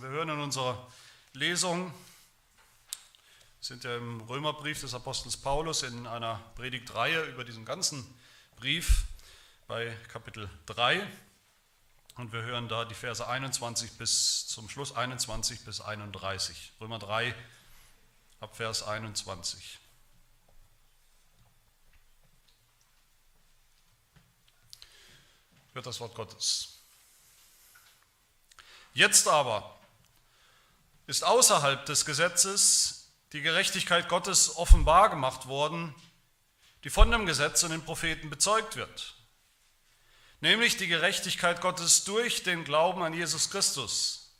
Wir hören in unserer Lesung, sind ja im Römerbrief des Apostels Paulus in einer Predigtreihe über diesen ganzen Brief bei Kapitel 3 und wir hören da die Verse 21 bis zum Schluss 21 bis 31. Römer 3 ab Vers 21. Hört das Wort Gottes. Jetzt aber ist außerhalb des Gesetzes die Gerechtigkeit Gottes offenbar gemacht worden, die von dem Gesetz und den Propheten bezeugt wird. Nämlich die Gerechtigkeit Gottes durch den Glauben an Jesus Christus,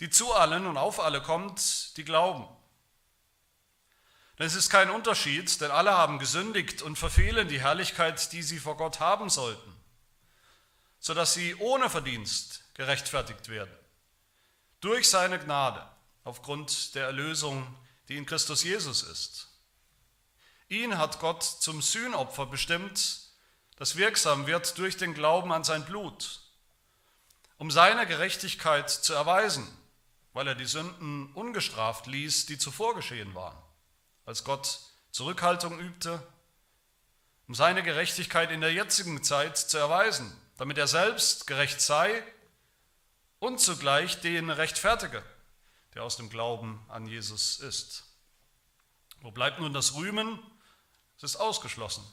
die zu allen und auf alle kommt, die glauben. Denn es ist kein Unterschied, denn alle haben gesündigt und verfehlen die Herrlichkeit, die sie vor Gott haben sollten, sodass sie ohne Verdienst gerechtfertigt werden durch seine Gnade aufgrund der Erlösung, die in Christus Jesus ist. Ihn hat Gott zum Sühnopfer bestimmt, das wirksam wird durch den Glauben an sein Blut, um seine Gerechtigkeit zu erweisen, weil er die Sünden ungestraft ließ, die zuvor geschehen waren, als Gott Zurückhaltung übte, um seine Gerechtigkeit in der jetzigen Zeit zu erweisen, damit er selbst gerecht sei und zugleich den rechtfertige, der aus dem Glauben an Jesus ist. Wo bleibt nun das Rühmen? Es ist ausgeschlossen.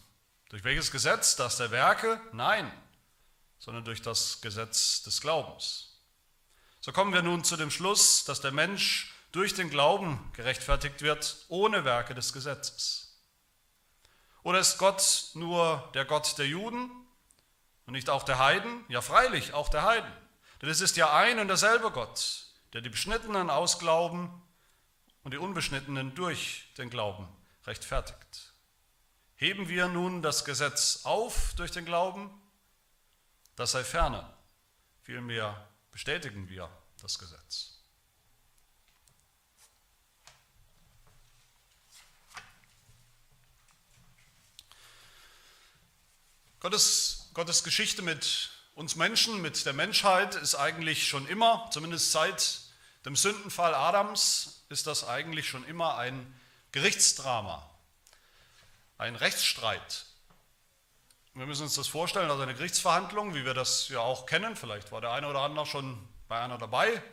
Durch welches Gesetz? Das der Werke? Nein, sondern durch das Gesetz des Glaubens. So kommen wir nun zu dem Schluss, dass der Mensch durch den Glauben gerechtfertigt wird, ohne Werke des Gesetzes. Oder ist Gott nur der Gott der Juden und nicht auch der Heiden? Ja, freilich, auch der Heiden. Denn es ist ja ein und derselbe Gott, der die Beschnittenen aus Glauben und die Unbeschnittenen durch den Glauben rechtfertigt. Heben wir nun das Gesetz auf durch den Glauben? Das sei ferne. Vielmehr bestätigen wir das Gesetz. Gottes, Gottes Geschichte mit uns Menschen, mit der Menschheit ist eigentlich schon immer, zumindest seit dem Sündenfall Adams, ist das eigentlich schon immer ein Gerichtsdrama, ein Rechtsstreit. Wir müssen uns das vorstellen, also eine Gerichtsverhandlung, wie wir das ja auch kennen. Vielleicht war der eine oder andere schon bei einer dabei,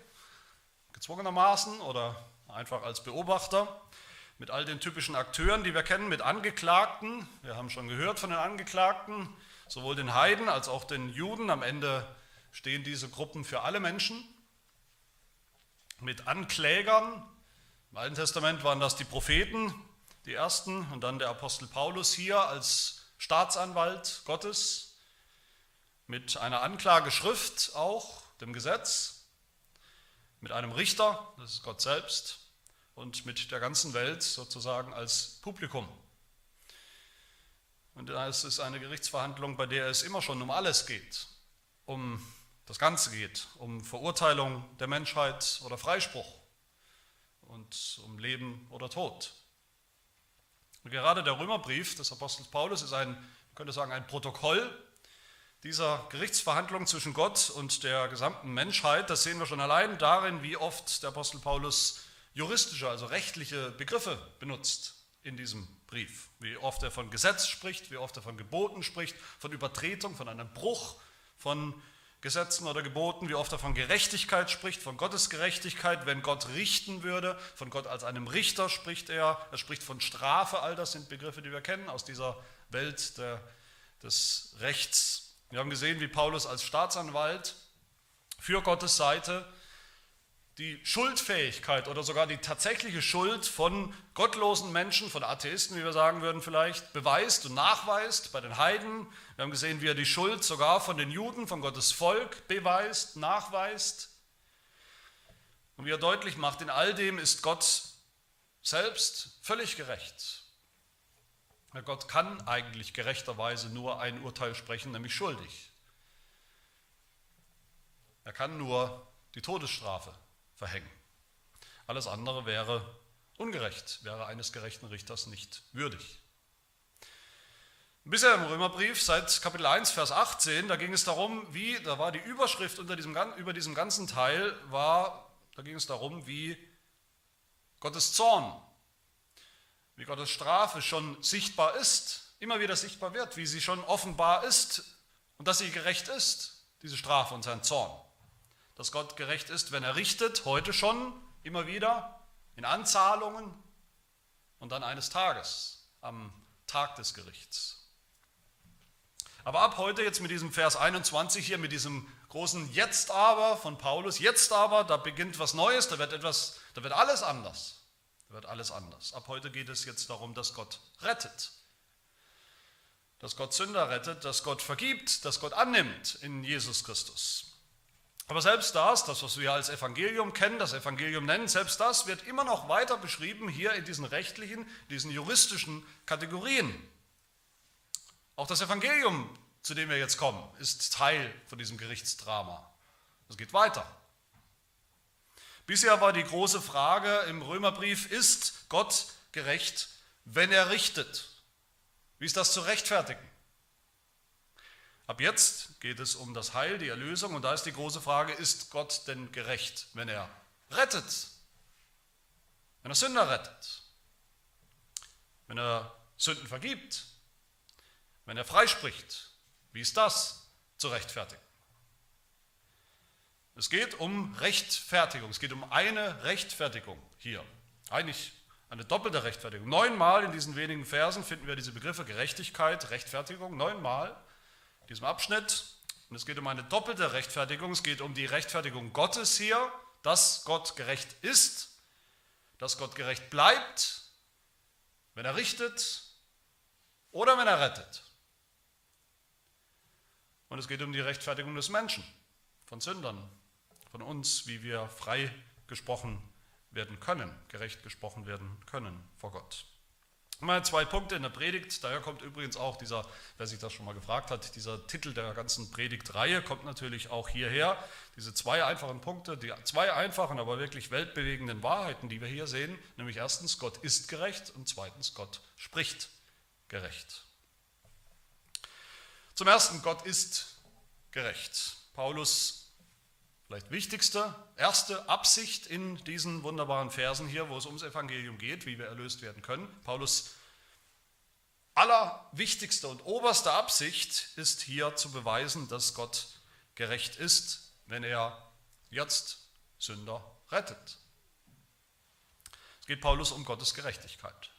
gezwungenermaßen oder einfach als Beobachter, mit all den typischen Akteuren, die wir kennen, mit Angeklagten. Wir haben schon gehört von den Angeklagten, sowohl den Heiden als auch den Juden. Am Ende stehen diese Gruppen für alle Menschen. Mit Anklägern. Im Alten Testament waren das die Propheten, die ersten, und dann der Apostel Paulus hier als Staatsanwalt Gottes. Mit einer Anklageschrift auch, dem Gesetz. Mit einem Richter, das ist Gott selbst. Und mit der ganzen Welt sozusagen als Publikum. Und es ist eine Gerichtsverhandlung, bei der es immer schon um alles geht, um das Ganze geht, um Verurteilung der Menschheit oder Freispruch und um Leben oder Tod. Und gerade der Römerbrief des Apostels Paulus ist ein, man könnte sagen, ein Protokoll dieser Gerichtsverhandlung zwischen Gott und der gesamten Menschheit. Das sehen wir schon allein darin, wie oft der Apostel Paulus juristische, also rechtliche Begriffe benutzt in diesem Brief. Wie oft er von Gesetz spricht, wie oft er von Geboten spricht, von Übertretung, von einem Bruch von Gesetzen oder Geboten, wie oft er von Gerechtigkeit spricht, von Gottes Gerechtigkeit, wenn Gott richten würde, von Gott als einem Richter spricht er, er spricht von Strafe, all das sind Begriffe, die wir kennen aus dieser Welt der, des Rechts. Wir haben gesehen, wie Paulus als Staatsanwalt für Gottes Seite die Schuldfähigkeit oder sogar die tatsächliche Schuld von gottlosen Menschen, von Atheisten, wie wir sagen würden vielleicht, beweist und nachweist bei den Heiden. Wir haben gesehen, wie er die Schuld sogar von den Juden, von Gottes Volk beweist, nachweist. Und wie er deutlich macht, in all dem ist Gott selbst völlig gerecht. Gott kann eigentlich gerechterweise nur ein Urteil sprechen, nämlich schuldig. Er kann nur die Todesstrafe verhängen. Alles andere wäre ungerecht, wäre eines gerechten Richters nicht würdig. Bisher im Römerbrief, seit Kapitel 1, Vers 18, da ging es darum, wie, da war die Überschrift unter diesem, über diesem ganzen Teil, war Da ging es darum, wie Gottes Zorn, wie Gottes Strafe schon sichtbar ist, immer wieder sichtbar wird, wie sie schon offenbar ist und dass sie gerecht ist, diese Strafe und sein Zorn. Dass Gott gerecht ist, wenn er richtet, heute schon, immer wieder, in Anzahlungen und dann eines Tages, am Tag des Gerichts. Aber ab heute jetzt mit diesem Vers 21 hier, mit diesem großen Jetzt aber von Paulus, jetzt aber, da beginnt was Neues, da wird etwas, da wird alles anders. Da wird alles anders. Ab heute geht es jetzt darum, dass Gott rettet. Dass Gott Sünder rettet, dass Gott vergibt, dass Gott annimmt in Jesus Christus. Aber selbst das, das, was wir als Evangelium kennen, das Evangelium nennen, selbst das wird immer noch weiter beschrieben hier in diesen rechtlichen, diesen juristischen Kategorien. Auch das Evangelium, zu dem wir jetzt kommen, ist Teil von diesem Gerichtsdrama. Es geht weiter. Bisher war die große Frage im Römerbrief, ist Gott gerecht, wenn er richtet? Wie ist das zu rechtfertigen? Ab jetzt geht es um das Heil, die Erlösung und da ist die große Frage, ist Gott denn gerecht, wenn er rettet? Wenn er Sünder rettet? Wenn er Sünden vergibt? Wenn er freispricht? Wie ist das zu rechtfertigen? Es geht um Rechtfertigung. Es geht um eine Rechtfertigung hier. Eigentlich eine doppelte Rechtfertigung. Neunmal in diesen wenigen Versen finden wir diese Begriffe Gerechtigkeit, Rechtfertigung. Neunmal diesem Abschnitt. Und es geht um eine doppelte Rechtfertigung. Es geht um die Rechtfertigung Gottes hier, dass Gott gerecht ist, dass Gott gerecht bleibt, wenn er richtet oder wenn er rettet. Und es geht um die Rechtfertigung des Menschen, von Sündern, von uns, wie wir frei gesprochen werden können, gerecht gesprochen werden können vor Gott. Mal zwei Punkte in der Predigt, daher kommt übrigens auch dieser, wer sich das schon mal gefragt hat, dieser Titel der ganzen Predigtreihe kommt natürlich auch hierher. Diese zwei einfachen Punkte, die zwei einfachen, aber wirklich weltbewegenden Wahrheiten, die wir hier sehen, nämlich erstens, Gott ist gerecht und zweitens, Gott spricht gerecht. Zum ersten, Gott ist gerecht. Paulus vielleicht wichtigste, erste Absicht in diesen wunderbaren Versen hier, wo es ums Evangelium geht, wie wir erlöst werden können. Paulus allerwichtigste und oberste Absicht ist hier zu beweisen, dass Gott gerecht ist, wenn er jetzt Sünder rettet. Es geht Paulus um Gottes Gerechtigkeit.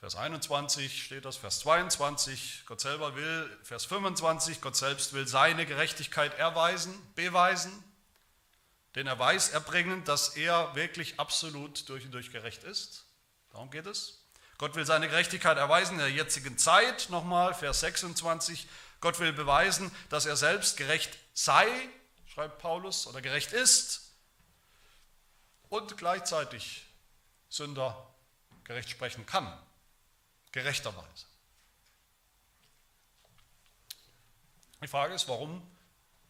Vers 21 steht das, Vers 22, Gott selber will, Vers 25, Gott selbst will seine Gerechtigkeit erweisen, beweisen, den Erweis erbringen, dass er wirklich absolut durch und durch gerecht ist. Darum geht es. Gott will seine Gerechtigkeit erweisen in der jetzigen Zeit. Nochmal, Vers 26. Gott will beweisen, dass er selbst gerecht sei, schreibt Paulus, oder gerecht ist und gleichzeitig Sünder gerecht sprechen kann. Gerechterweise. Die Frage ist, warum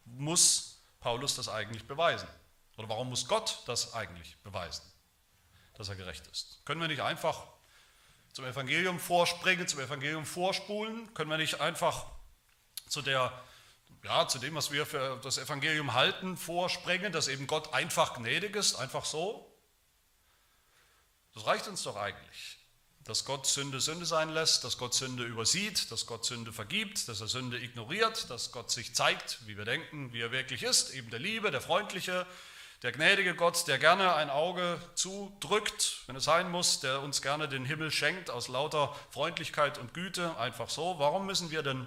muss Paulus das eigentlich beweisen? Oder warum muss Gott das eigentlich beweisen, dass er gerecht ist? Können wir nicht einfach zum Evangelium vorspringen, zum Evangelium vorspulen? Können wir nicht einfach zu, der, ja, zu dem, was wir für das Evangelium halten, vorspringen, dass eben Gott einfach gnädig ist, einfach so? Das reicht uns doch eigentlich. Dass Gott Sünde Sünde sein lässt, dass Gott Sünde übersieht, dass Gott Sünde vergibt, dass er Sünde ignoriert, dass Gott sich zeigt, wie wir denken, wie er wirklich ist, eben der Liebe, der Freundliche, der gnädige Gott, der gerne ein Auge zudrückt, wenn es sein muss, der uns gerne den Himmel schenkt aus lauter Freundlichkeit und Güte, einfach so. Warum müssen wir denn,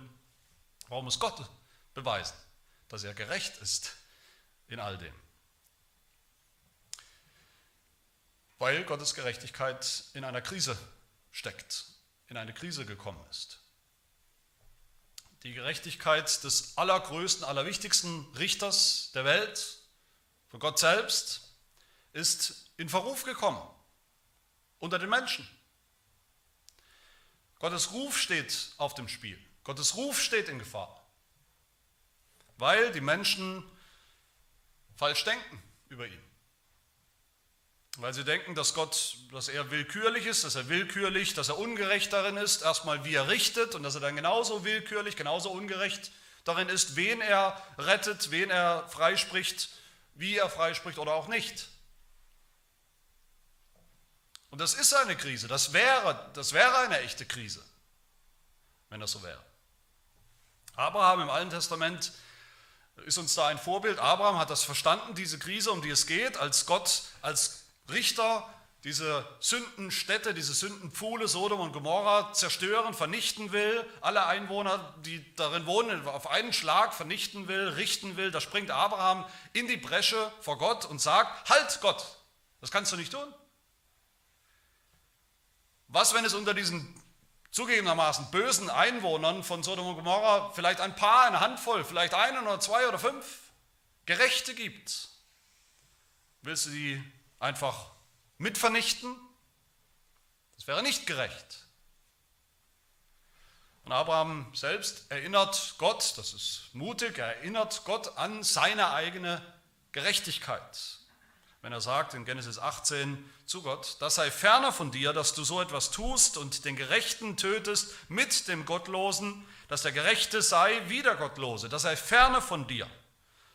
warum muss Gott beweisen, dass er gerecht ist in all dem? Weil Gottes Gerechtigkeit in einer Krise steckt, in eine Krise gekommen ist. Die Gerechtigkeit des allergrößten, allerwichtigsten Richters der Welt, von Gott selbst ist in Verruf gekommen unter den Menschen. Gottes Ruf steht auf dem Spiel. Gottes Ruf steht in Gefahr, weil die Menschen falsch denken über ihn. Weil sie denken, dass Gott, dass er willkürlich ist, dass er willkürlich, dass er ungerecht darin ist, erstmal wie er richtet und dass er dann genauso willkürlich, genauso ungerecht darin ist, wen er rettet, wen er freispricht wie er freispricht oder auch nicht. Und das ist eine Krise, das wäre, das wäre eine echte Krise, wenn das so wäre. Abraham im Alten Testament ist uns da ein Vorbild. Abraham hat das verstanden, diese Krise, um die es geht, als Gott, als Richter diese Sündenstädte, diese Sündenpfuhle Sodom und Gomorra zerstören, vernichten will, alle Einwohner, die darin wohnen, auf einen Schlag vernichten will, richten will, da springt Abraham in die Bresche vor Gott und sagt, halt Gott, das kannst du nicht tun. Was, wenn es unter diesen zugegebenermaßen bösen Einwohnern von Sodom und Gomorra vielleicht ein paar, eine Handvoll, vielleicht einen oder zwei oder fünf Gerechte gibt? Willst du die einfach mitvernichten? Das wäre nicht gerecht. Und Abraham selbst erinnert Gott, das ist mutig, er erinnert Gott an seine eigene Gerechtigkeit. Wenn er sagt in Genesis 18 zu Gott, das sei ferner von dir, dass du so etwas tust und den Gerechten tötest mit dem Gottlosen, dass der Gerechte sei wie der Gottlose, das sei ferner von dir.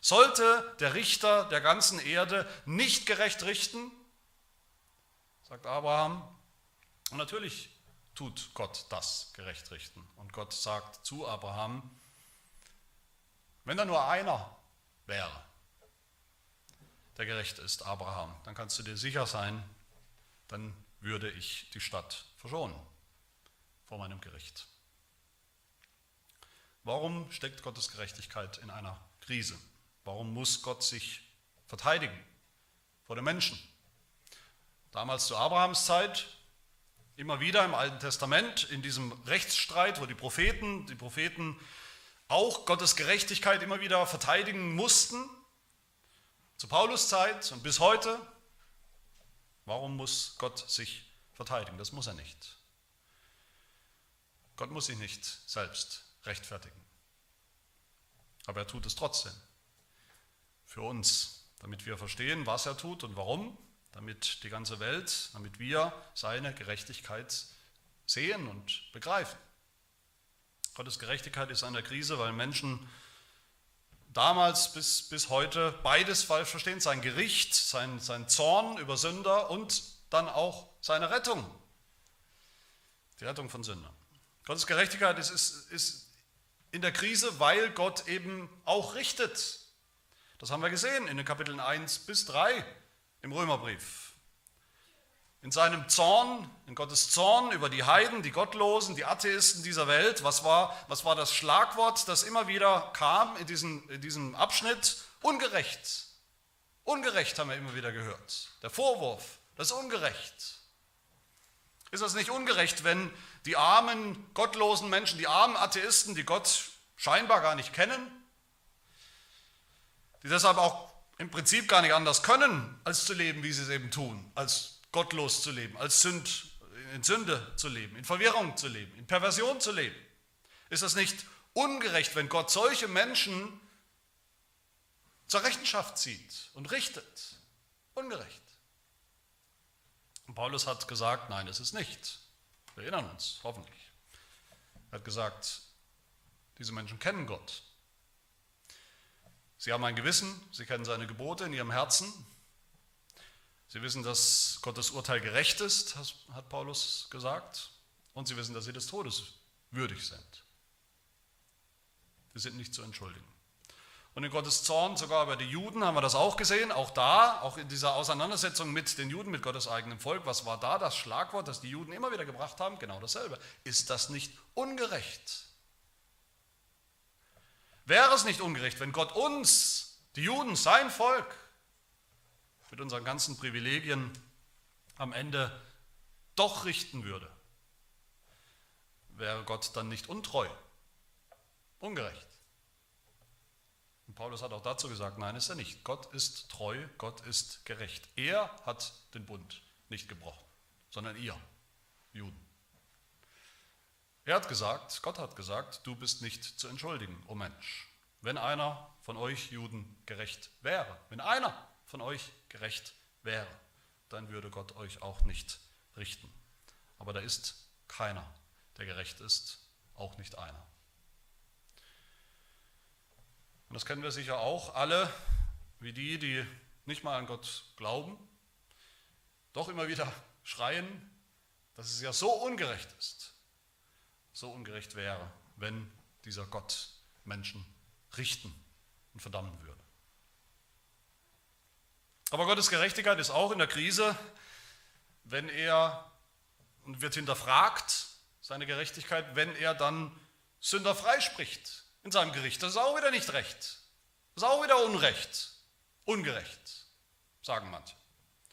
Sollte der Richter der ganzen Erde nicht gerecht richten, sagt Abraham. Und natürlich tut Gott das gerecht richten. Und Gott sagt zu Abraham, wenn da nur einer wäre, der gerecht ist, Abraham, dann kannst du dir sicher sein, dann würde ich die Stadt verschonen vor meinem Gericht. Warum steckt Gottes Gerechtigkeit in einer Krise? Warum muss Gott sich verteidigen vor den Menschen? Damals zu Abrahams Zeit, immer wieder im Alten Testament, in diesem Rechtsstreit, wo die Propheten, die Propheten auch Gottes Gerechtigkeit immer wieder verteidigen mussten. Zu Paulus Zeit und bis heute. Warum muss Gott sich verteidigen? Das muss er nicht. Gott muss sich nicht selbst rechtfertigen. Aber er tut es trotzdem. Für uns, damit wir verstehen, was er tut und warum damit die ganze Welt, damit wir seine Gerechtigkeit sehen und begreifen. Gottes Gerechtigkeit ist an der Krise, weil Menschen damals bis, bis heute beides falsch verstehen, sein Gericht, sein, sein Zorn über Sünder und dann auch seine Rettung, die Rettung von Sündern. Gottes Gerechtigkeit ist, ist, ist in der Krise, weil Gott eben auch richtet. Das haben wir gesehen in den Kapiteln 1 bis 3 im Römerbrief. In seinem Zorn, in Gottes Zorn über die Heiden, die Gottlosen, die Atheisten dieser Welt, was war, was war das Schlagwort, das immer wieder kam in, diesen, in diesem Abschnitt? Ungerecht. Ungerecht haben wir immer wieder gehört. Der Vorwurf, das ist ungerecht. Ist das nicht ungerecht, wenn die armen, gottlosen Menschen, die armen Atheisten, die Gott scheinbar gar nicht kennen, die deshalb auch im Prinzip gar nicht anders können, als zu leben, wie sie es eben tun, als gottlos zu leben, als Sünd, in Sünde zu leben, in Verwirrung zu leben, in Perversion zu leben. Ist das nicht ungerecht, wenn Gott solche Menschen zur Rechenschaft zieht und richtet? Ungerecht. Und Paulus hat gesagt, nein, es ist nicht. Wir erinnern uns, hoffentlich. Er hat gesagt, diese Menschen kennen Gott. Sie haben ein Gewissen, sie kennen seine Gebote in ihrem Herzen. Sie wissen, dass Gottes Urteil gerecht ist, hat Paulus gesagt. Und sie wissen, dass sie des Todes würdig sind. Sie sind nicht zu entschuldigen. Und in Gottes Zorn sogar bei den Juden haben wir das auch gesehen, auch da, auch in dieser Auseinandersetzung mit den Juden, mit Gottes eigenem Volk. Was war da das Schlagwort, das die Juden immer wieder gebracht haben? Genau dasselbe. Ist das nicht ungerecht? Wäre es nicht ungerecht, wenn Gott uns, die Juden, sein Volk, mit unseren ganzen Privilegien am Ende doch richten würde? Wäre Gott dann nicht untreu, ungerecht? Und Paulus hat auch dazu gesagt, nein, ist er nicht. Gott ist treu, Gott ist gerecht. Er hat den Bund nicht gebrochen, sondern ihr, Juden. Er hat gesagt, Gott hat gesagt, du bist nicht zu entschuldigen, o oh Mensch. Wenn einer von euch Juden gerecht wäre, wenn einer von euch gerecht wäre, dann würde Gott euch auch nicht richten. Aber da ist keiner, der gerecht ist, auch nicht einer. Und das kennen wir sicher auch alle, wie die, die nicht mal an Gott glauben, doch immer wieder schreien, dass es ja so ungerecht ist, so ungerecht wäre, wenn dieser Gott Menschen richten und verdammen würde. Aber Gottes Gerechtigkeit ist auch in der Krise, wenn er und wird hinterfragt, seine Gerechtigkeit, wenn er dann Sünder freispricht in seinem Gericht. Das ist auch wieder nicht recht. Das ist auch wieder Unrecht. Ungerecht, sagen manche.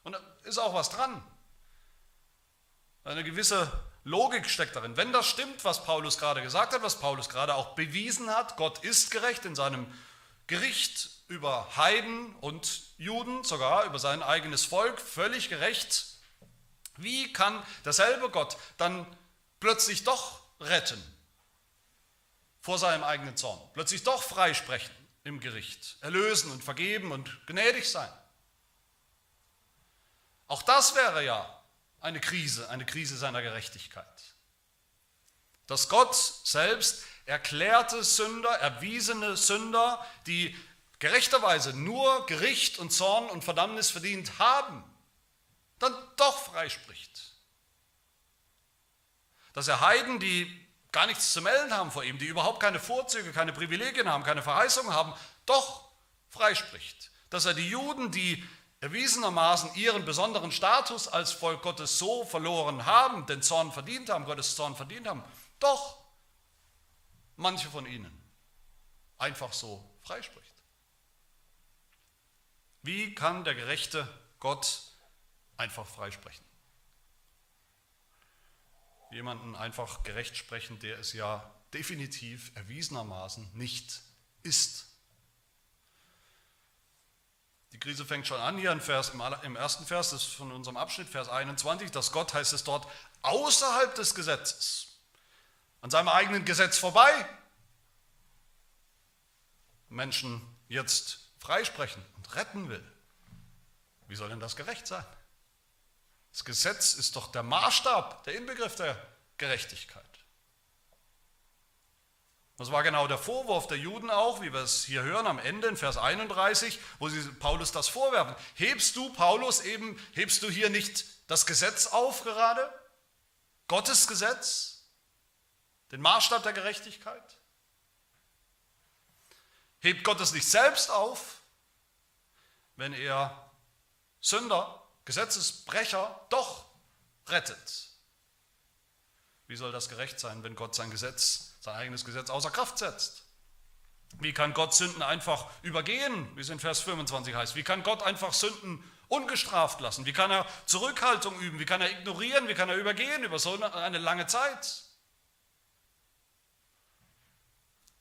Und da ist auch was dran. Eine gewisse Logik steckt darin. Wenn das stimmt, was Paulus gerade gesagt hat, was Paulus gerade auch bewiesen hat, Gott ist gerecht in seinem Gericht über Heiden und Juden, sogar über sein eigenes Volk, völlig gerecht. Wie kann derselbe Gott dann plötzlich doch retten vor seinem eigenen Zorn, plötzlich doch freisprechen im Gericht, erlösen und vergeben und gnädig sein? Auch das wäre ja eine Krise, eine Krise seiner Gerechtigkeit. Dass Gott selbst erklärte Sünder, erwiesene Sünder, die gerechterweise nur Gericht und Zorn und Verdammnis verdient haben, dann doch freispricht. Dass er Heiden, die gar nichts zu melden haben vor ihm, die überhaupt keine Vorzüge, keine Privilegien haben, keine Verheißungen haben, doch freispricht. Dass er die Juden, die erwiesenermaßen ihren besonderen Status als Volk Gottes so verloren haben, den Zorn verdient haben, Gottes Zorn verdient haben, doch manche von ihnen einfach so freispricht. Wie kann der gerechte Gott einfach freisprechen? Jemanden einfach gerecht sprechen, der es ja definitiv erwiesenermaßen nicht ist. Die Krise fängt schon an hier im, Vers, im ersten Vers das von unserem Abschnitt, Vers 21, dass Gott, heißt es dort, außerhalb des Gesetzes, an seinem eigenen Gesetz vorbei, Menschen jetzt freisprechen und retten will. Wie soll denn das gerecht sein? Das Gesetz ist doch der Maßstab, der Inbegriff der Gerechtigkeit. Das war genau der Vorwurf der Juden auch, wie wir es hier hören am Ende in Vers 31, wo sie Paulus das vorwerfen. Hebst du, Paulus, eben, hebst du hier nicht das Gesetz auf gerade? Gottes Gesetz? Den Maßstab der Gerechtigkeit? Hebt Gott es nicht selbst auf, wenn er Sünder, Gesetzesbrecher doch rettet? Wie soll das gerecht sein, wenn Gott sein Gesetz sein eigenes Gesetz außer Kraft setzt. Wie kann Gott Sünden einfach übergehen, wie es in Vers 25 heißt? Wie kann Gott einfach Sünden ungestraft lassen? Wie kann er Zurückhaltung üben? Wie kann er ignorieren? Wie kann er übergehen über so eine lange Zeit?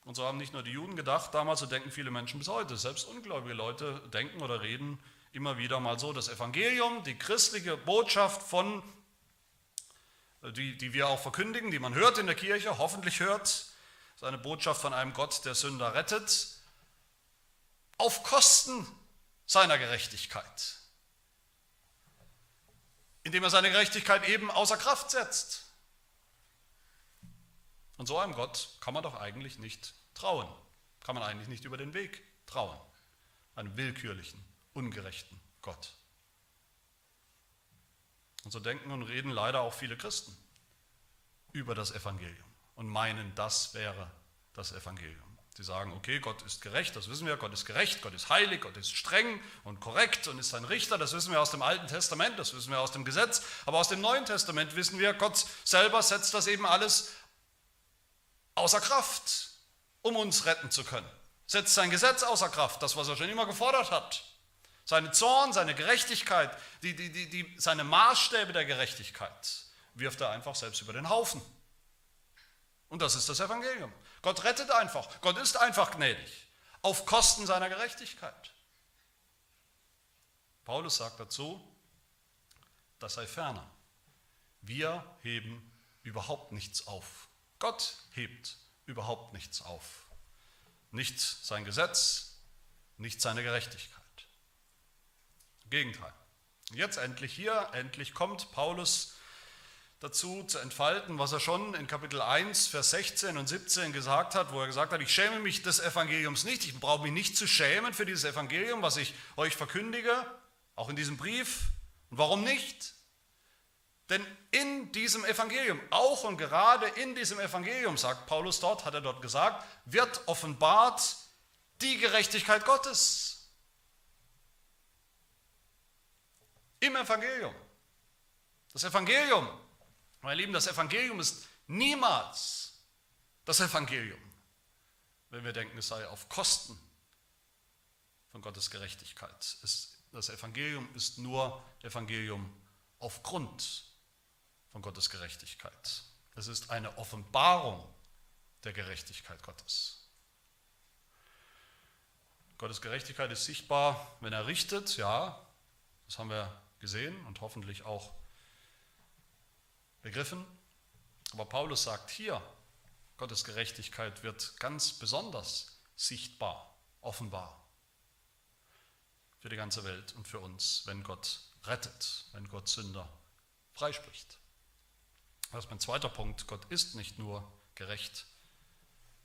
Und so haben nicht nur die Juden gedacht damals, so denken viele Menschen bis heute. Selbst ungläubige Leute denken oder reden immer wieder mal so. Das Evangelium, die christliche Botschaft von die, die wir auch verkündigen, die man hört in der Kirche, hoffentlich hört, ist eine Botschaft von einem Gott, der Sünder rettet, auf Kosten seiner Gerechtigkeit, indem er seine Gerechtigkeit eben außer Kraft setzt. Und so einem Gott kann man doch eigentlich nicht trauen, kann man eigentlich nicht über den Weg trauen, einem willkürlichen, ungerechten Gott. Und so denken und reden leider auch viele Christen über das Evangelium und meinen, das wäre das Evangelium. Sie sagen, okay, Gott ist gerecht, das wissen wir, Gott ist gerecht, Gott ist heilig, Gott ist streng und korrekt und ist ein Richter, das wissen wir aus dem Alten Testament, das wissen wir aus dem Gesetz, aber aus dem Neuen Testament wissen wir, Gott selber setzt das eben alles außer Kraft, um uns retten zu können. Setzt sein Gesetz außer Kraft, das, was er schon immer gefordert hat. Seine Zorn, seine Gerechtigkeit, die, die, die, die, seine Maßstäbe der Gerechtigkeit wirft er einfach selbst über den Haufen. Und das ist das Evangelium. Gott rettet einfach. Gott ist einfach gnädig. Auf Kosten seiner Gerechtigkeit. Paulus sagt dazu, das sei ferner. Wir heben überhaupt nichts auf. Gott hebt überhaupt nichts auf. Nicht sein Gesetz, nicht seine Gerechtigkeit. Gegenteil. Jetzt endlich hier, endlich kommt Paulus dazu zu entfalten, was er schon in Kapitel 1, Vers 16 und 17 gesagt hat, wo er gesagt hat, ich schäme mich des Evangeliums nicht, ich brauche mich nicht zu schämen für dieses Evangelium, was ich euch verkündige, auch in diesem Brief. Und warum nicht? Denn in diesem Evangelium, auch und gerade in diesem Evangelium, sagt Paulus dort, hat er dort gesagt, wird offenbart die Gerechtigkeit Gottes. Im Evangelium. Das Evangelium, meine Lieben, das Evangelium ist niemals das Evangelium, wenn wir denken, es sei auf Kosten von Gottes Gerechtigkeit. das Evangelium ist nur Evangelium aufgrund von Gottes Gerechtigkeit. Es ist eine Offenbarung der Gerechtigkeit Gottes. Gottes Gerechtigkeit ist sichtbar, wenn er richtet, ja, das haben wir gesehen und hoffentlich auch begriffen. Aber Paulus sagt hier, Gottes Gerechtigkeit wird ganz besonders sichtbar, offenbar für die ganze Welt und für uns, wenn Gott rettet, wenn Gott Sünder freispricht. Das ist mein zweiter Punkt. Gott ist nicht nur gerecht,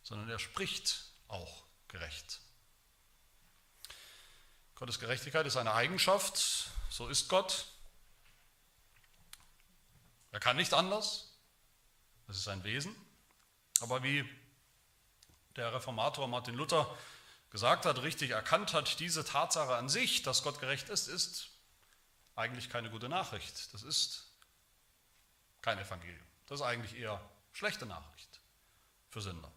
sondern er spricht auch gerecht. Gottes Gerechtigkeit ist eine Eigenschaft, so ist Gott. Er kann nicht anders, das ist sein Wesen. Aber wie der Reformator Martin Luther gesagt hat, richtig erkannt hat, diese Tatsache an sich, dass Gott gerecht ist, ist eigentlich keine gute Nachricht. Das ist kein Evangelium. Das ist eigentlich eher schlechte Nachricht für Sünder.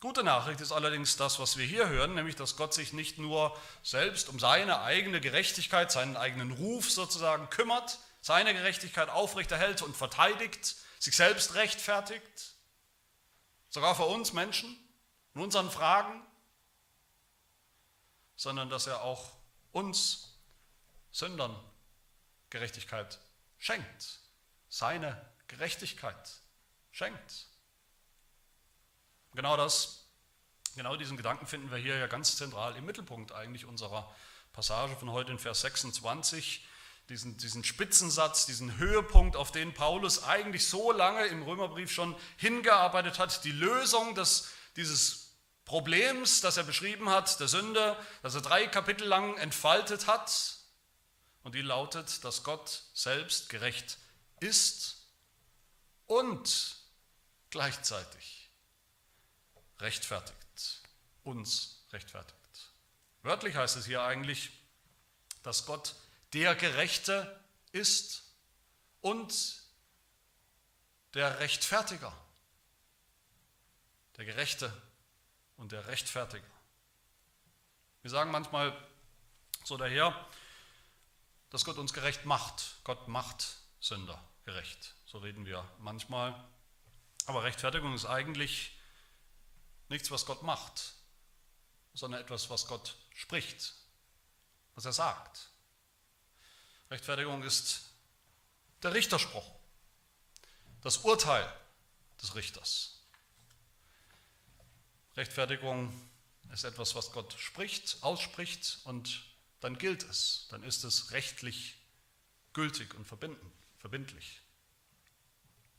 Gute Nachricht ist allerdings das, was wir hier hören, nämlich dass Gott sich nicht nur selbst um seine eigene Gerechtigkeit, seinen eigenen Ruf sozusagen kümmert, seine Gerechtigkeit aufrechterhält und verteidigt, sich selbst rechtfertigt, sogar für uns Menschen, in unseren Fragen, sondern dass er auch uns Sündern Gerechtigkeit schenkt, seine Gerechtigkeit schenkt. Genau das, genau diesen Gedanken finden wir hier ja ganz zentral im Mittelpunkt eigentlich unserer Passage von heute in Vers 26, diesen, diesen Spitzensatz, diesen Höhepunkt, auf den Paulus eigentlich so lange im Römerbrief schon hingearbeitet hat, die Lösung des, dieses Problems, das er beschrieben hat, der Sünde, das er drei Kapitel lang entfaltet hat, und die lautet, dass Gott selbst gerecht ist und gleichzeitig rechtfertigt, uns rechtfertigt. Wörtlich heißt es hier eigentlich, dass Gott der Gerechte ist und der Rechtfertiger. Der Gerechte und der Rechtfertiger. Wir sagen manchmal so daher, dass Gott uns gerecht macht. Gott macht Sünder gerecht. So reden wir manchmal. Aber Rechtfertigung ist eigentlich nichts, was Gott macht, sondern etwas, was Gott spricht, was er sagt. Rechtfertigung ist der Richterspruch, das Urteil des Richters. Rechtfertigung ist etwas, was Gott spricht, ausspricht und dann gilt es, dann ist es rechtlich gültig und verbindlich.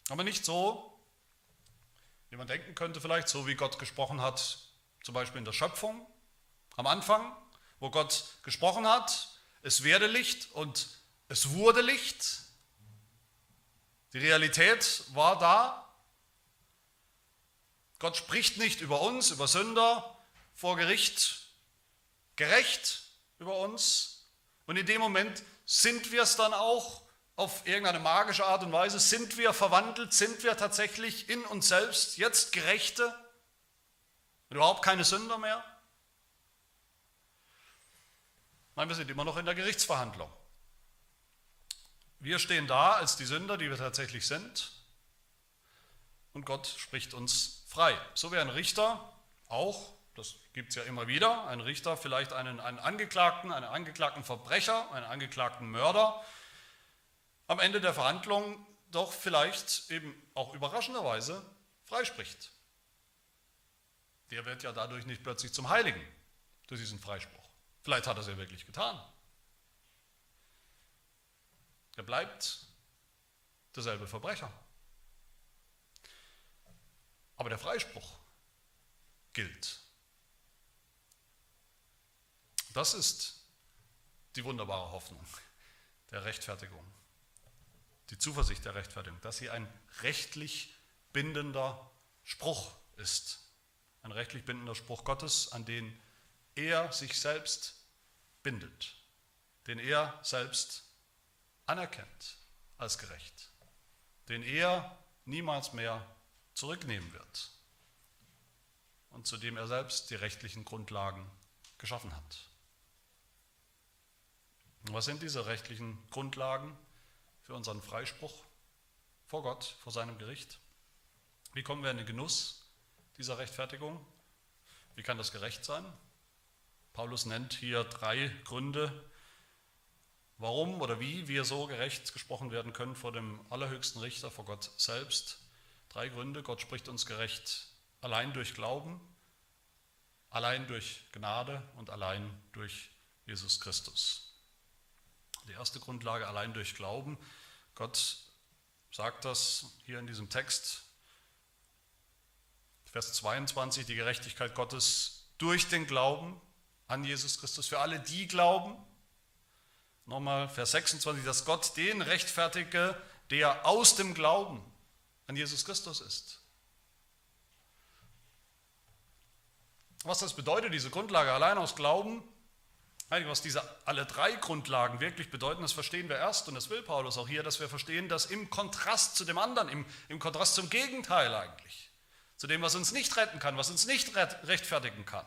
Aber nicht so, wie man denken könnte vielleicht, so wie Gott gesprochen hat, zum Beispiel in der Schöpfung am Anfang, wo Gott gesprochen hat, es werde Licht und es wurde Licht. Die Realität war da. Gott spricht nicht über uns, über Sünder vor Gericht gerecht über uns. Und in dem Moment sind wir es dann auch auf irgendeine magische Art und Weise? Sind wir verwandelt? Sind wir tatsächlich in uns selbst jetzt Gerechte? Und überhaupt keine Sünder mehr? Nein, wir sind immer noch in der Gerichtsverhandlung. Wir stehen da als die Sünder, die wir tatsächlich sind, und Gott spricht uns frei. So wie ein Richter auch, das gibt es ja immer wieder, ein Richter vielleicht einen, einen Angeklagten, einen angeklagten Verbrecher, einen angeklagten Mörder am Ende der Verhandlung doch vielleicht eben auch überraschenderweise freispricht. Der wird ja dadurch nicht plötzlich zum Heiligen durch diesen Freispruch. Vielleicht hat er es ja wirklich getan. Er bleibt derselbe Verbrecher. Aber der Freispruch gilt. Das ist die wunderbare Hoffnung der Rechtfertigung. Die Zuversicht der Rechtfertigung, dass sie ein rechtlich bindender Spruch ist. Ein rechtlich bindender Spruch Gottes, an den er sich selbst bindet, den er selbst anerkennt als gerecht, den er niemals mehr zurücknehmen wird und zu dem er selbst die rechtlichen Grundlagen geschaffen hat. Was sind diese rechtlichen Grundlagen für unseren Freispruch vor Gott, vor seinem Gericht? Wie kommen wir in den Genuss dieser Rechtfertigung? Wie kann das gerecht sein? Paulus nennt hier drei Gründe, warum oder wie wir so gerecht gesprochen werden können vor dem allerhöchsten Richter, vor Gott selbst. Drei Gründe. Gott spricht uns gerecht allein durch Glauben, allein durch Gnade und allein durch Jesus Christus. Die erste Grundlage allein durch Glauben. Gott sagt das hier in diesem Text, Vers 22, die Gerechtigkeit Gottes durch den Glauben an Jesus Christus für alle, die glauben. Nochmal Vers 26, dass Gott den rechtfertige, der aus dem Glauben an Jesus Christus ist. Was das bedeutet, diese Grundlage allein aus Glauben, was diese alle drei Grundlagen wirklich bedeuten, das verstehen wir erst und das will Paulus auch hier, dass wir verstehen, dass im Kontrast zu dem anderen, im, im Kontrast zum Gegenteil eigentlich, zu dem, was uns nicht retten kann, was uns nicht rechtfertigen kann.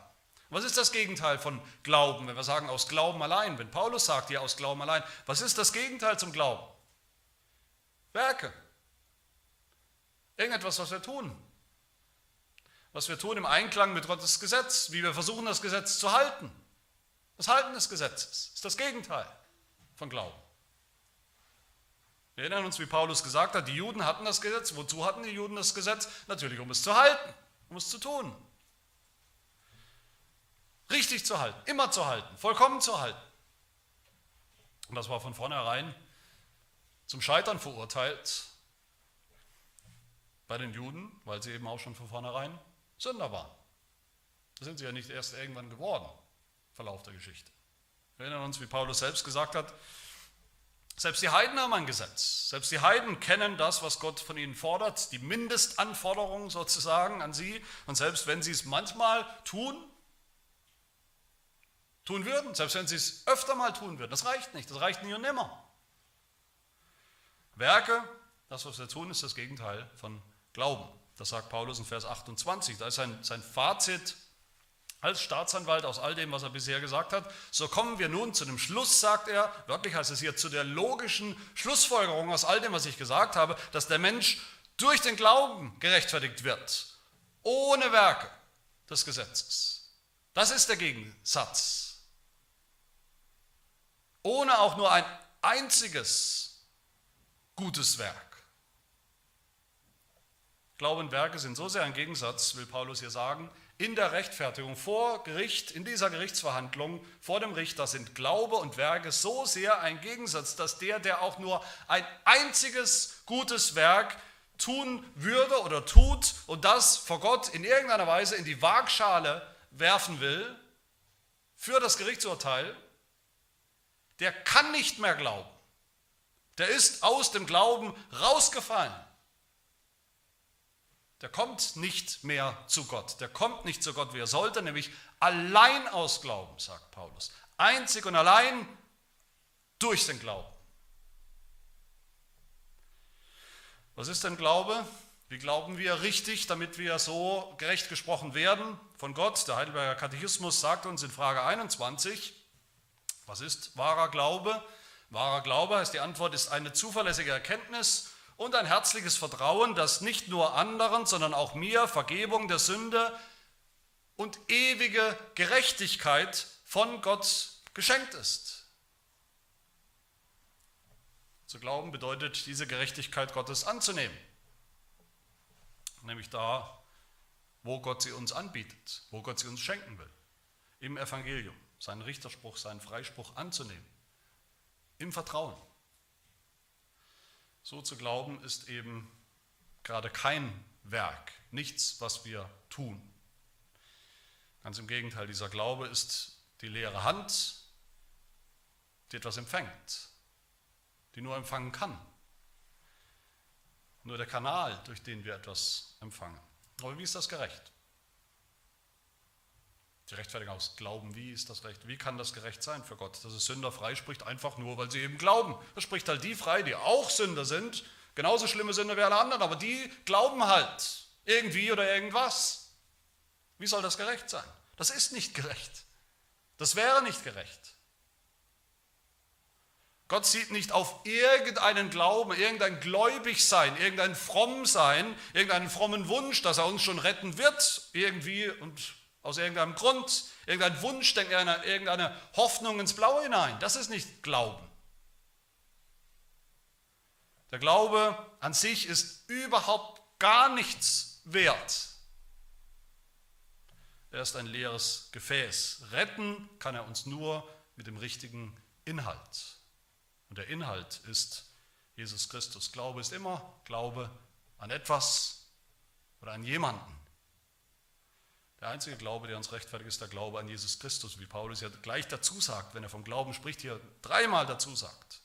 Was ist das Gegenteil von Glauben, wenn wir sagen aus Glauben allein? Wenn Paulus sagt hier aus Glauben allein, was ist das Gegenteil zum Glauben? Werke. Irgendetwas, was wir tun was wir tun im Einklang mit Gottes Gesetz, wie wir versuchen, das Gesetz zu halten. Das Halten des Gesetzes ist das Gegenteil von Glauben. Wir erinnern uns, wie Paulus gesagt hat, die Juden hatten das Gesetz. Wozu hatten die Juden das Gesetz? Natürlich, um es zu halten, um es zu tun. Richtig zu halten, immer zu halten, vollkommen zu halten. Und das war von vornherein zum Scheitern verurteilt bei den Juden, weil sie eben auch schon von vornherein Sünder waren. Das sind sie ja nicht erst irgendwann geworden, Verlauf der Geschichte. Wir erinnern uns, wie Paulus selbst gesagt hat, selbst die Heiden haben ein Gesetz. Selbst die Heiden kennen das, was Gott von ihnen fordert, die Mindestanforderungen sozusagen an sie. Und selbst wenn sie es manchmal tun, tun würden, selbst wenn sie es öfter mal tun würden, das reicht nicht, das reicht nie und nimmer. Werke, das, was wir tun, ist das Gegenteil von Glauben. Das sagt Paulus in Vers 28. Da ist sein, sein Fazit als Staatsanwalt aus all dem, was er bisher gesagt hat. So kommen wir nun zu dem Schluss, sagt er, wörtlich heißt es hier, zu der logischen Schlussfolgerung aus all dem, was ich gesagt habe, dass der Mensch durch den Glauben gerechtfertigt wird, ohne Werke des Gesetzes. Das ist der Gegensatz. Ohne auch nur ein einziges gutes Werk. Glaube und Werke sind so sehr ein Gegensatz, will Paulus hier sagen, in der Rechtfertigung vor Gericht, in dieser Gerichtsverhandlung vor dem Richter sind Glaube und Werke so sehr ein Gegensatz, dass der, der auch nur ein einziges gutes Werk tun würde oder tut und das vor Gott in irgendeiner Weise in die Waagschale werfen will für das Gerichtsurteil, der kann nicht mehr glauben. Der ist aus dem Glauben rausgefallen der kommt nicht mehr zu Gott. Der kommt nicht zu Gott, wie er sollte, nämlich allein aus Glauben, sagt Paulus. Einzig und allein durch den Glauben. Was ist denn Glaube? Wie glauben wir richtig, damit wir so gerecht gesprochen werden von Gott? Der Heidelberger Katechismus sagt uns in Frage 21, was ist wahrer Glaube? Wahrer Glaube heißt die Antwort ist eine zuverlässige Erkenntnis und ein herzliches Vertrauen, dass nicht nur anderen, sondern auch mir Vergebung der Sünde und ewige Gerechtigkeit von Gott geschenkt ist. Zu glauben bedeutet, diese Gerechtigkeit Gottes anzunehmen. Nämlich da, wo Gott sie uns anbietet, wo Gott sie uns schenken will. Im Evangelium, seinen Richterspruch, seinen Freispruch anzunehmen. Im Vertrauen. So zu glauben ist eben gerade kein Werk, nichts, was wir tun. Ganz im Gegenteil, dieser Glaube ist die leere Hand, die etwas empfängt, die nur empfangen kann, nur der Kanal, durch den wir etwas empfangen. Aber wie ist das gerecht? Die Rechtfertigung aus Glauben, wie ist das recht? Wie kann das gerecht sein für Gott? Dass es Sünder freispricht, einfach nur, weil sie eben glauben. Das spricht halt die frei, die auch Sünder sind, genauso schlimme Sünder wie alle anderen, aber die glauben halt irgendwie oder irgendwas. Wie soll das gerecht sein? Das ist nicht gerecht. Das wäre nicht gerecht. Gott sieht nicht auf irgendeinen Glauben, irgendein Gläubigsein, irgendein Frommsein, irgendeinen frommen Wunsch, dass er uns schon retten wird, irgendwie und aus irgendeinem Grund, irgendein Wunsch, irgendeine Hoffnung ins Blaue hinein. Das ist nicht Glauben. Der Glaube an sich ist überhaupt gar nichts wert. Er ist ein leeres Gefäß. Retten kann er uns nur mit dem richtigen Inhalt. Und der Inhalt ist Jesus Christus. Glaube ist immer Glaube an etwas oder an jemanden. Der einzige Glaube, der uns rechtfertigt, ist der Glaube an Jesus Christus, wie Paulus ja gleich dazu sagt, wenn er vom Glauben spricht, hier dreimal dazu sagt.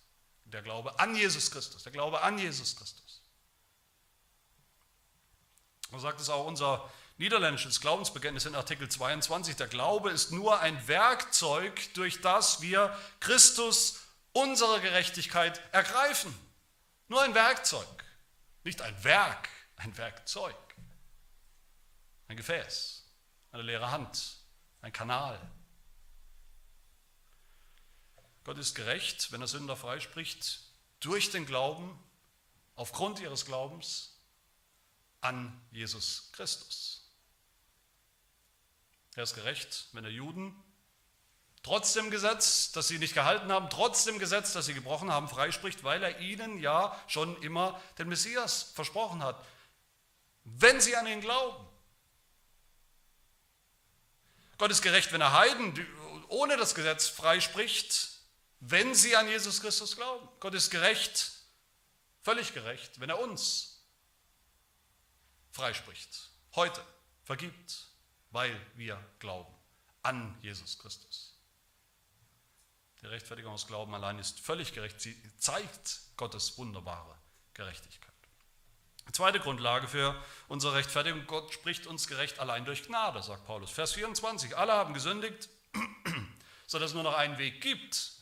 Der Glaube an Jesus Christus, der Glaube an Jesus Christus. So sagt es auch unser niederländisches Glaubensbekenntnis in Artikel 22. Der Glaube ist nur ein Werkzeug, durch das wir Christus unsere Gerechtigkeit ergreifen. Nur ein Werkzeug, nicht ein Werk, ein Werkzeug. Ein Gefäß, eine leere Hand, ein Kanal. Gott ist gerecht, wenn er Sünder freispricht, durch den Glauben, aufgrund ihres Glaubens an Jesus Christus. Er ist gerecht, wenn er Juden trotz dem Gesetz, das sie nicht gehalten haben, trotz dem Gesetz, das sie gebrochen haben, freispricht, weil er ihnen ja schon immer den Messias versprochen hat, wenn sie an ihn glauben. Gott ist gerecht, wenn er Heiden ohne das Gesetz freispricht, wenn sie an Jesus Christus glauben. Gott ist gerecht, völlig gerecht, wenn er uns freispricht, heute vergibt, weil wir glauben an Jesus Christus. Die Rechtfertigung aus Glauben allein ist völlig gerecht. Sie zeigt Gottes wunderbare Gerechtigkeit. Zweite Grundlage für unsere Rechtfertigung, Gott spricht uns gerecht allein durch Gnade, sagt Paulus. Vers 24, alle haben gesündigt, sodass es nur noch einen Weg gibt.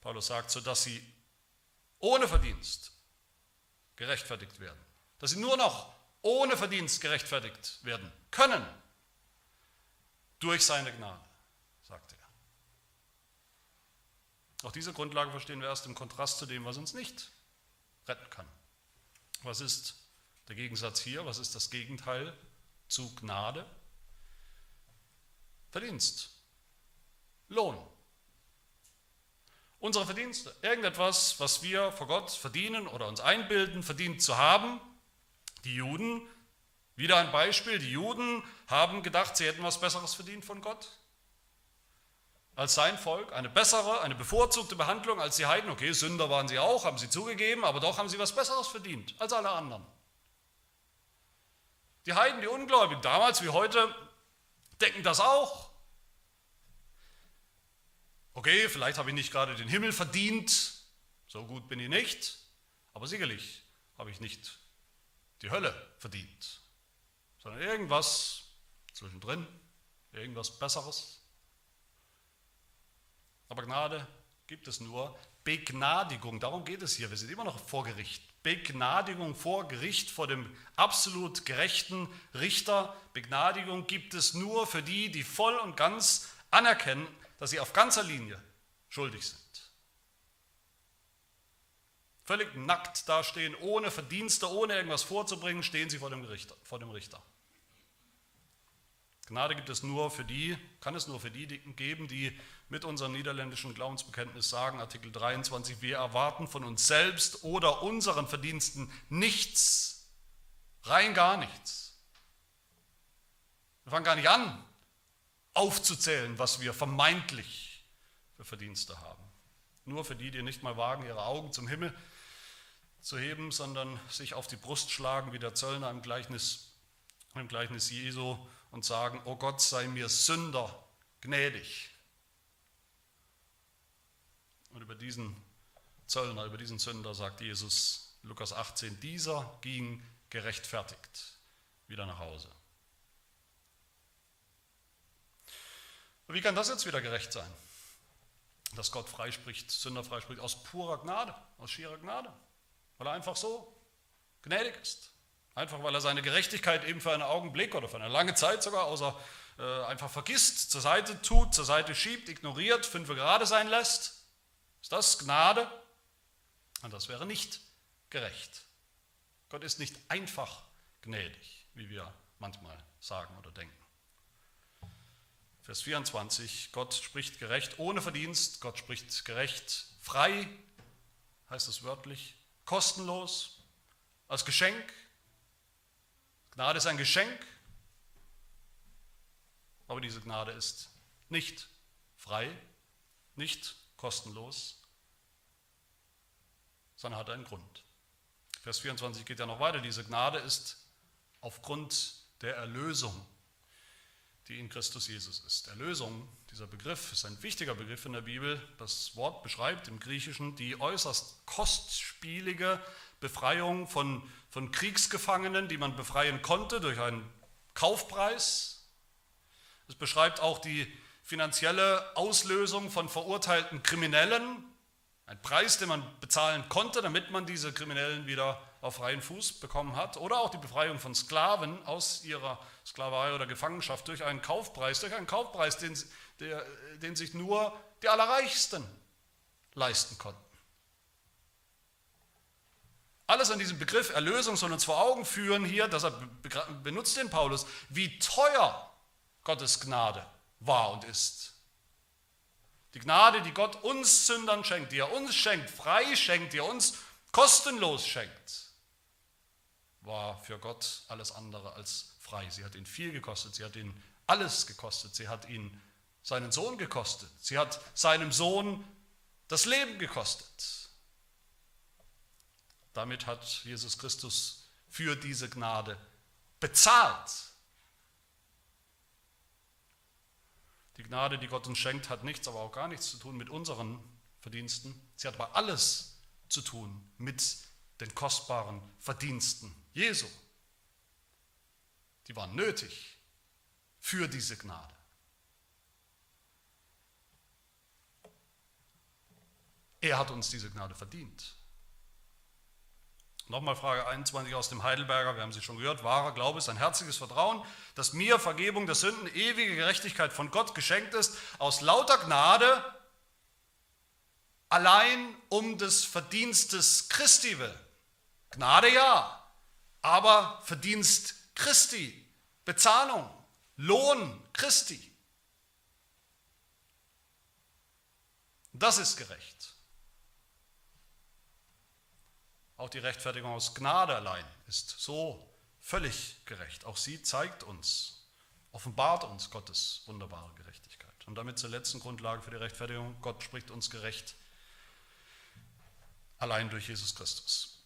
Paulus sagt, sodass sie ohne Verdienst gerechtfertigt werden. Dass sie nur noch ohne Verdienst gerechtfertigt werden können durch seine Gnade. Auch diese Grundlage verstehen wir erst im Kontrast zu dem, was uns nicht retten kann. Was ist der Gegensatz hier? Was ist das Gegenteil zu Gnade? Verdienst, Lohn. Unsere Verdienste, irgendetwas, was wir vor Gott verdienen oder uns einbilden, verdient zu haben. Die Juden, wieder ein Beispiel, die Juden haben gedacht, sie hätten was Besseres verdient von Gott als sein Volk, eine bessere, eine bevorzugte Behandlung als die Heiden. Okay, Sünder waren sie auch, haben sie zugegeben, aber doch haben sie was Besseres verdient als alle anderen. Die Heiden, die Ungläubigen, damals wie heute, denken das auch. Okay, vielleicht habe ich nicht gerade den Himmel verdient, so gut bin ich nicht, aber sicherlich habe ich nicht die Hölle verdient, sondern irgendwas zwischendrin, irgendwas Besseres. Aber Gnade gibt es nur. Begnadigung, darum geht es hier. Wir sind immer noch vor Gericht. Begnadigung vor Gericht, vor dem absolut gerechten Richter. Begnadigung gibt es nur für die, die voll und ganz anerkennen, dass sie auf ganzer Linie schuldig sind. Völlig nackt dastehen, ohne Verdienste, ohne irgendwas vorzubringen, stehen sie vor dem, Richter, vor dem Richter. Gnade gibt es nur für die, kann es nur für die geben, die mit unserem niederländischen Glaubensbekenntnis sagen, Artikel 23, wir erwarten von uns selbst oder unseren Verdiensten nichts, rein gar nichts. Wir fangen gar nicht an, aufzuzählen, was wir vermeintlich für Verdienste haben. Nur für die, die nicht mal wagen, ihre Augen zum Himmel zu heben, sondern sich auf die Brust schlagen, wie der Zöllner im Gleichnis, im Gleichnis Jesu und sagen, oh Gott, sei mir Sünder gnädig. Und über diesen Zöllner, über diesen Sünder sagt Jesus, Lukas 18, dieser ging gerechtfertigt wieder nach Hause. Wie kann das jetzt wieder gerecht sein? Dass Gott freispricht, Sünder freispricht aus purer Gnade, aus schierer Gnade, weil er einfach so gnädig ist. Einfach weil er seine Gerechtigkeit eben für einen Augenblick oder für eine lange Zeit sogar außer äh, einfach vergisst, zur Seite tut, zur Seite schiebt, ignoriert, fünf gerade sein lässt. Ist das Gnade? Und das wäre nicht gerecht. Gott ist nicht einfach gnädig, wie wir manchmal sagen oder denken. Vers 24, Gott spricht gerecht ohne Verdienst, Gott spricht gerecht frei, heißt es wörtlich, kostenlos, als Geschenk. Gnade ist ein Geschenk, aber diese Gnade ist nicht frei, nicht kostenlos, sondern hat einen Grund. Vers 24 geht ja noch weiter. Diese Gnade ist aufgrund der Erlösung die in Christus Jesus ist. Erlösung, dieser Begriff ist ein wichtiger Begriff in der Bibel. Das Wort beschreibt im Griechischen die äußerst kostspielige Befreiung von, von Kriegsgefangenen, die man befreien konnte durch einen Kaufpreis. Es beschreibt auch die finanzielle Auslösung von verurteilten Kriminellen, ein Preis, den man bezahlen konnte, damit man diese Kriminellen wieder auf freien Fuß bekommen hat. Oder auch die Befreiung von Sklaven aus ihrer Sklaverei oder Gefangenschaft durch einen Kaufpreis, durch einen Kaufpreis, den, der, den sich nur die Allerreichsten leisten konnten. Alles an diesem Begriff Erlösung soll uns vor Augen führen hier, er benutzt den Paulus, wie teuer Gottes Gnade war und ist. Die Gnade, die Gott uns Sündern schenkt, die er uns schenkt, frei schenkt, die er uns kostenlos schenkt, war für Gott alles andere als frei. Sie hat ihn viel gekostet, sie hat ihn alles gekostet, sie hat ihn seinen Sohn gekostet, sie hat seinem Sohn das Leben gekostet. Damit hat Jesus Christus für diese Gnade bezahlt. Die Gnade, die Gott uns schenkt, hat nichts, aber auch gar nichts zu tun mit unseren Verdiensten. Sie hat aber alles zu tun mit den kostbaren Verdiensten Jesu. Die waren nötig für diese Gnade. Er hat uns diese Gnade verdient. Nochmal Frage 21 aus dem Heidelberger, wir haben sie schon gehört. Wahrer Glaube ist ein herziges Vertrauen, dass mir Vergebung der Sünden, ewige Gerechtigkeit von Gott geschenkt ist, aus lauter Gnade, allein um des Verdienstes Christi willen. Gnade ja, aber Verdienst Christi, Bezahlung, Lohn Christi. Das ist gerecht. Auch die Rechtfertigung aus Gnade allein ist so völlig gerecht. Auch sie zeigt uns, offenbart uns Gottes wunderbare Gerechtigkeit. Und damit zur letzten Grundlage für die Rechtfertigung. Gott spricht uns gerecht allein durch Jesus Christus.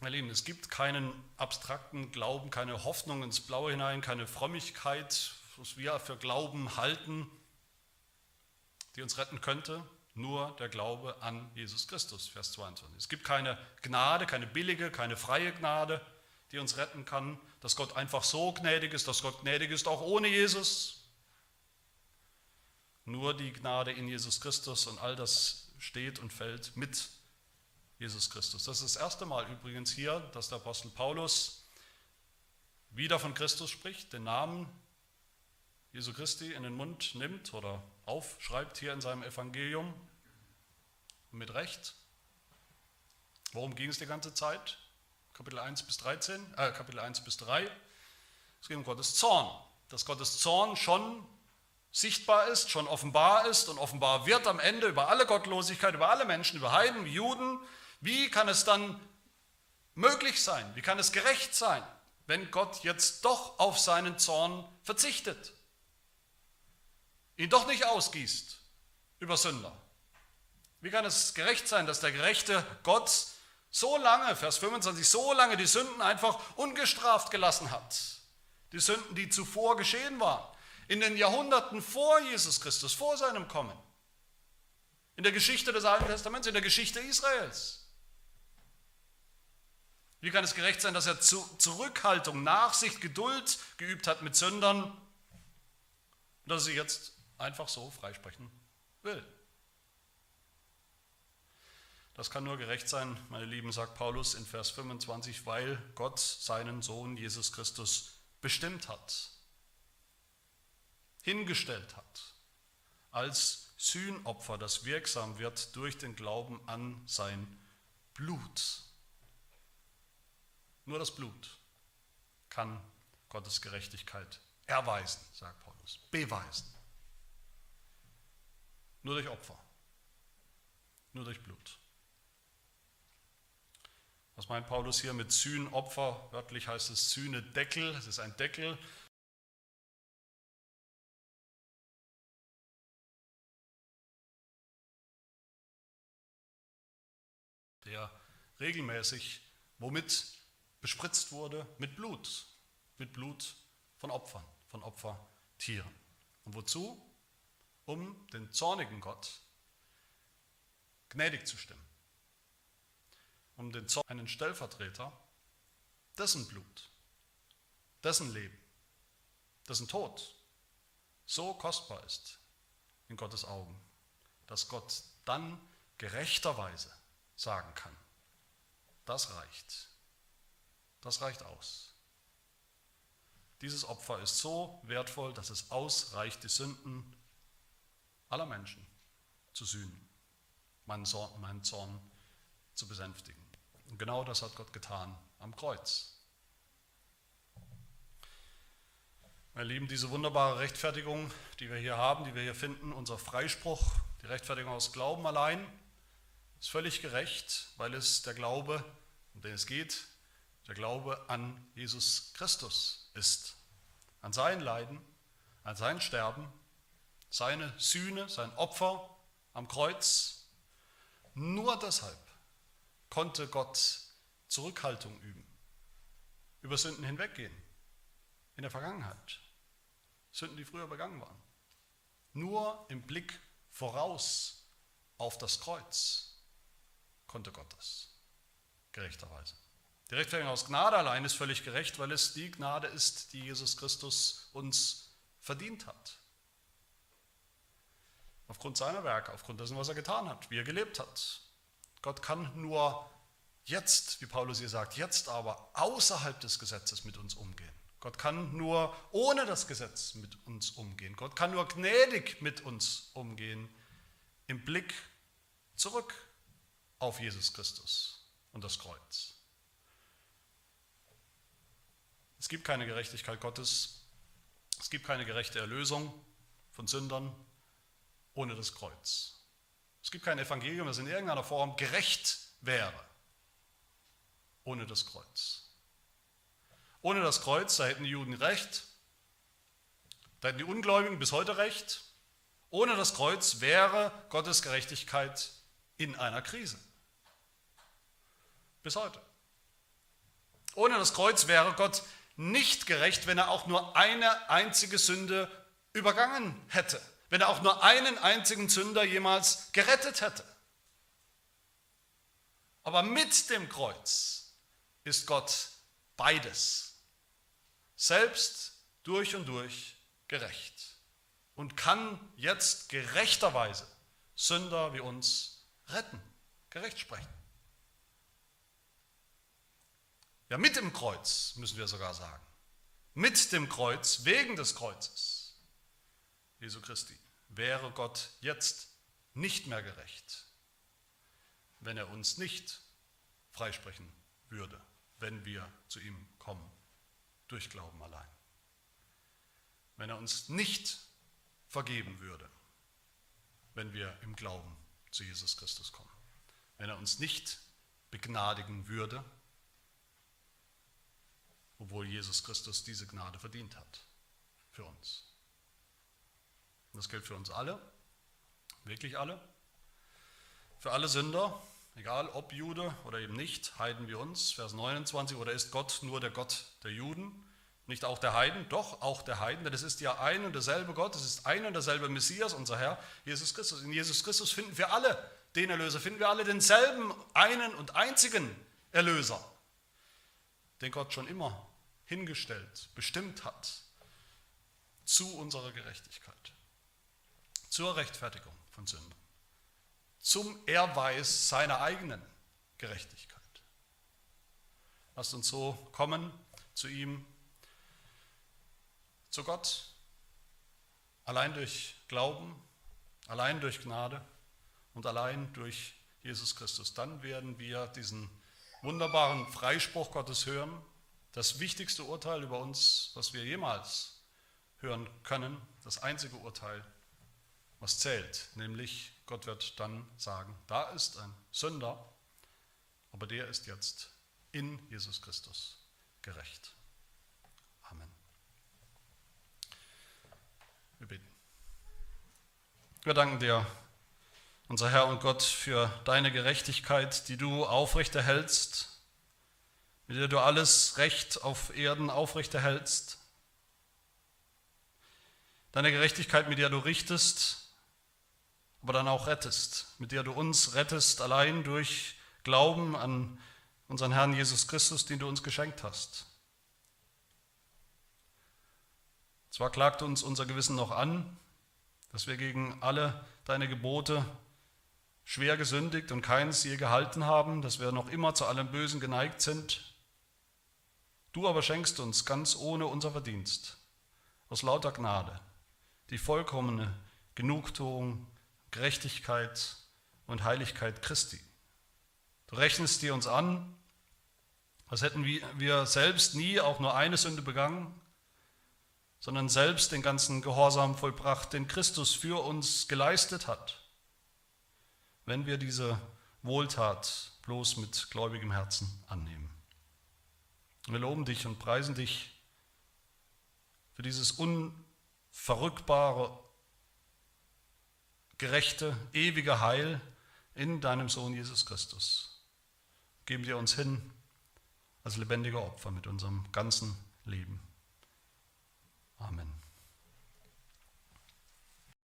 Meine Lieben, es gibt keinen abstrakten Glauben, keine Hoffnung ins Blaue hinein, keine Frömmigkeit, was wir für Glauben halten, die uns retten könnte. Nur der Glaube an Jesus Christus, Vers 22. Es gibt keine Gnade, keine billige, keine freie Gnade, die uns retten kann, dass Gott einfach so gnädig ist, dass Gott gnädig ist auch ohne Jesus. Nur die Gnade in Jesus Christus und all das steht und fällt mit Jesus Christus. Das ist das erste Mal übrigens hier, dass der Apostel Paulus wieder von Christus spricht, den Namen Jesu Christi in den Mund nimmt oder aufschreibt hier in seinem Evangelium. mit Recht. Worum ging es die ganze Zeit? Kapitel 1 bis 13, äh, Kapitel 1 bis 3. Es ging um Gottes Zorn. Dass Gottes Zorn schon sichtbar ist, schon offenbar ist und offenbar wird am Ende über alle Gottlosigkeit, über alle Menschen, über Heiden, Juden. Wie kann es dann möglich sein? Wie kann es gerecht sein, wenn Gott jetzt doch auf seinen Zorn verzichtet? Ihn doch nicht ausgießt über Sünder. Wie kann es gerecht sein, dass der gerechte Gott so lange, Vers 25, so lange die Sünden einfach ungestraft gelassen hat? Die Sünden, die zuvor geschehen waren, in den Jahrhunderten vor Jesus Christus, vor seinem Kommen, in der Geschichte des Alten Testaments, in der Geschichte Israels. Wie kann es gerecht sein, dass er Zurückhaltung, Nachsicht, Geduld geübt hat mit Sündern dass er sie jetzt einfach so freisprechen will? Das kann nur gerecht sein, meine Lieben, sagt Paulus in Vers 25, weil Gott seinen Sohn Jesus Christus bestimmt hat, hingestellt hat, als Sühnopfer, das wirksam wird durch den Glauben an sein Blut. Nur das Blut kann Gottes Gerechtigkeit erweisen, sagt Paulus, beweisen. Nur durch Opfer, nur durch Blut. Was meint Paulus hier mit Sühnopfer? Wörtlich heißt es Sühnedeckel. Es ist ein Deckel, der regelmäßig womit bespritzt wurde mit Blut, mit Blut von Opfern, von Opfertieren. Und wozu? Um den zornigen Gott gnädig zu stimmen. Um den Zorn einen Stellvertreter, dessen Blut, dessen Leben, dessen Tod so kostbar ist in Gottes Augen, dass Gott dann gerechterweise sagen kann, das reicht. Das reicht aus. Dieses Opfer ist so wertvoll, dass es ausreicht, die Sünden aller Menschen zu sühnen, meinen Zorn, meinen Zorn zu besänftigen. Und genau das hat Gott getan am Kreuz. Meine Lieben, diese wunderbare Rechtfertigung, die wir hier haben, die wir hier finden, unser Freispruch, die Rechtfertigung aus Glauben allein, ist völlig gerecht, weil es der Glaube, um den es geht, der Glaube an Jesus Christus ist. An sein Leiden, an sein Sterben, seine Sühne, sein Opfer am Kreuz. Nur deshalb konnte Gott Zurückhaltung üben, über Sünden hinweggehen in der Vergangenheit. Sünden, die früher begangen waren. Nur im Blick voraus auf das Kreuz konnte Gott das, gerechterweise. Die Rechtfertigung aus Gnade allein ist völlig gerecht, weil es die Gnade ist, die Jesus Christus uns verdient hat. Aufgrund seiner Werke, aufgrund dessen, was er getan hat, wie er gelebt hat. Gott kann nur jetzt, wie Paulus hier sagt, jetzt aber außerhalb des Gesetzes mit uns umgehen. Gott kann nur ohne das Gesetz mit uns umgehen. Gott kann nur gnädig mit uns umgehen im Blick zurück auf Jesus Christus und das Kreuz. Es gibt keine Gerechtigkeit Gottes, es gibt keine gerechte Erlösung von Sündern ohne das Kreuz. Es gibt kein Evangelium, das in irgendeiner Form gerecht wäre ohne das Kreuz. Ohne das Kreuz, da hätten die Juden recht, da hätten die Ungläubigen bis heute recht. Ohne das Kreuz wäre Gottes Gerechtigkeit in einer Krise. Bis heute. Ohne das Kreuz wäre Gott nicht gerecht, wenn er auch nur eine einzige Sünde übergangen hätte, wenn er auch nur einen einzigen Sünder jemals gerettet hätte. Aber mit dem Kreuz ist Gott beides, selbst durch und durch gerecht und kann jetzt gerechterweise Sünder wie uns retten, gerecht sprechen. Ja, mit dem Kreuz, müssen wir sogar sagen. Mit dem Kreuz, wegen des Kreuzes Jesu Christi, wäre Gott jetzt nicht mehr gerecht, wenn er uns nicht freisprechen würde, wenn wir zu ihm kommen, durch Glauben allein. Wenn er uns nicht vergeben würde, wenn wir im Glauben zu Jesus Christus kommen. Wenn er uns nicht begnadigen würde, obwohl Jesus Christus diese Gnade verdient hat für uns. Und das gilt für uns alle, wirklich alle, für alle Sünder, egal ob Jude oder eben nicht, Heiden wie uns, Vers 29, oder ist Gott nur der Gott der Juden, nicht auch der Heiden, doch auch der Heiden, denn es ist ja ein und derselbe Gott, es ist ein und derselbe Messias, unser Herr, Jesus Christus. In Jesus Christus finden wir alle den Erlöser, finden wir alle denselben einen und einzigen Erlöser. den Gott schon immer hingestellt, bestimmt hat zu unserer Gerechtigkeit, zur Rechtfertigung von Sünden, zum Erweis seiner eigenen Gerechtigkeit. Lasst uns so kommen zu ihm, zu Gott, allein durch Glauben, allein durch Gnade und allein durch Jesus Christus. Dann werden wir diesen wunderbaren Freispruch Gottes hören, das wichtigste Urteil über uns, was wir jemals hören können, das einzige Urteil, was zählt, nämlich Gott wird dann sagen, da ist ein Sünder, aber der ist jetzt in Jesus Christus gerecht. Amen. Wir beten. Wir danken dir, unser Herr und Gott, für deine Gerechtigkeit, die du aufrechterhältst, mit der du alles Recht auf Erden aufrechterhältst. Deine Gerechtigkeit, mit der du richtest, aber dann auch rettest, mit der du uns rettest, allein durch Glauben an unseren Herrn Jesus Christus, den du uns geschenkt hast. Zwar klagt uns unser Gewissen noch an, dass wir gegen alle deine Gebote schwer gesündigt und keins je gehalten haben, dass wir noch immer zu allem Bösen geneigt sind. Du aber schenkst uns ganz ohne unser Verdienst, aus lauter Gnade, die vollkommene Genugtuung, Gerechtigkeit und Heiligkeit Christi. Du rechnest dir uns an, als hätten wir selbst nie auch nur eine Sünde begangen sondern selbst den ganzen Gehorsam vollbracht, den Christus für uns geleistet hat, wenn wir diese Wohltat bloß mit gläubigem Herzen annehmen. Wir loben dich und preisen dich für dieses unverrückbare, gerechte, ewige Heil in deinem Sohn Jesus Christus. Geben wir uns hin als lebendiger Opfer mit unserem ganzen Leben. Amen.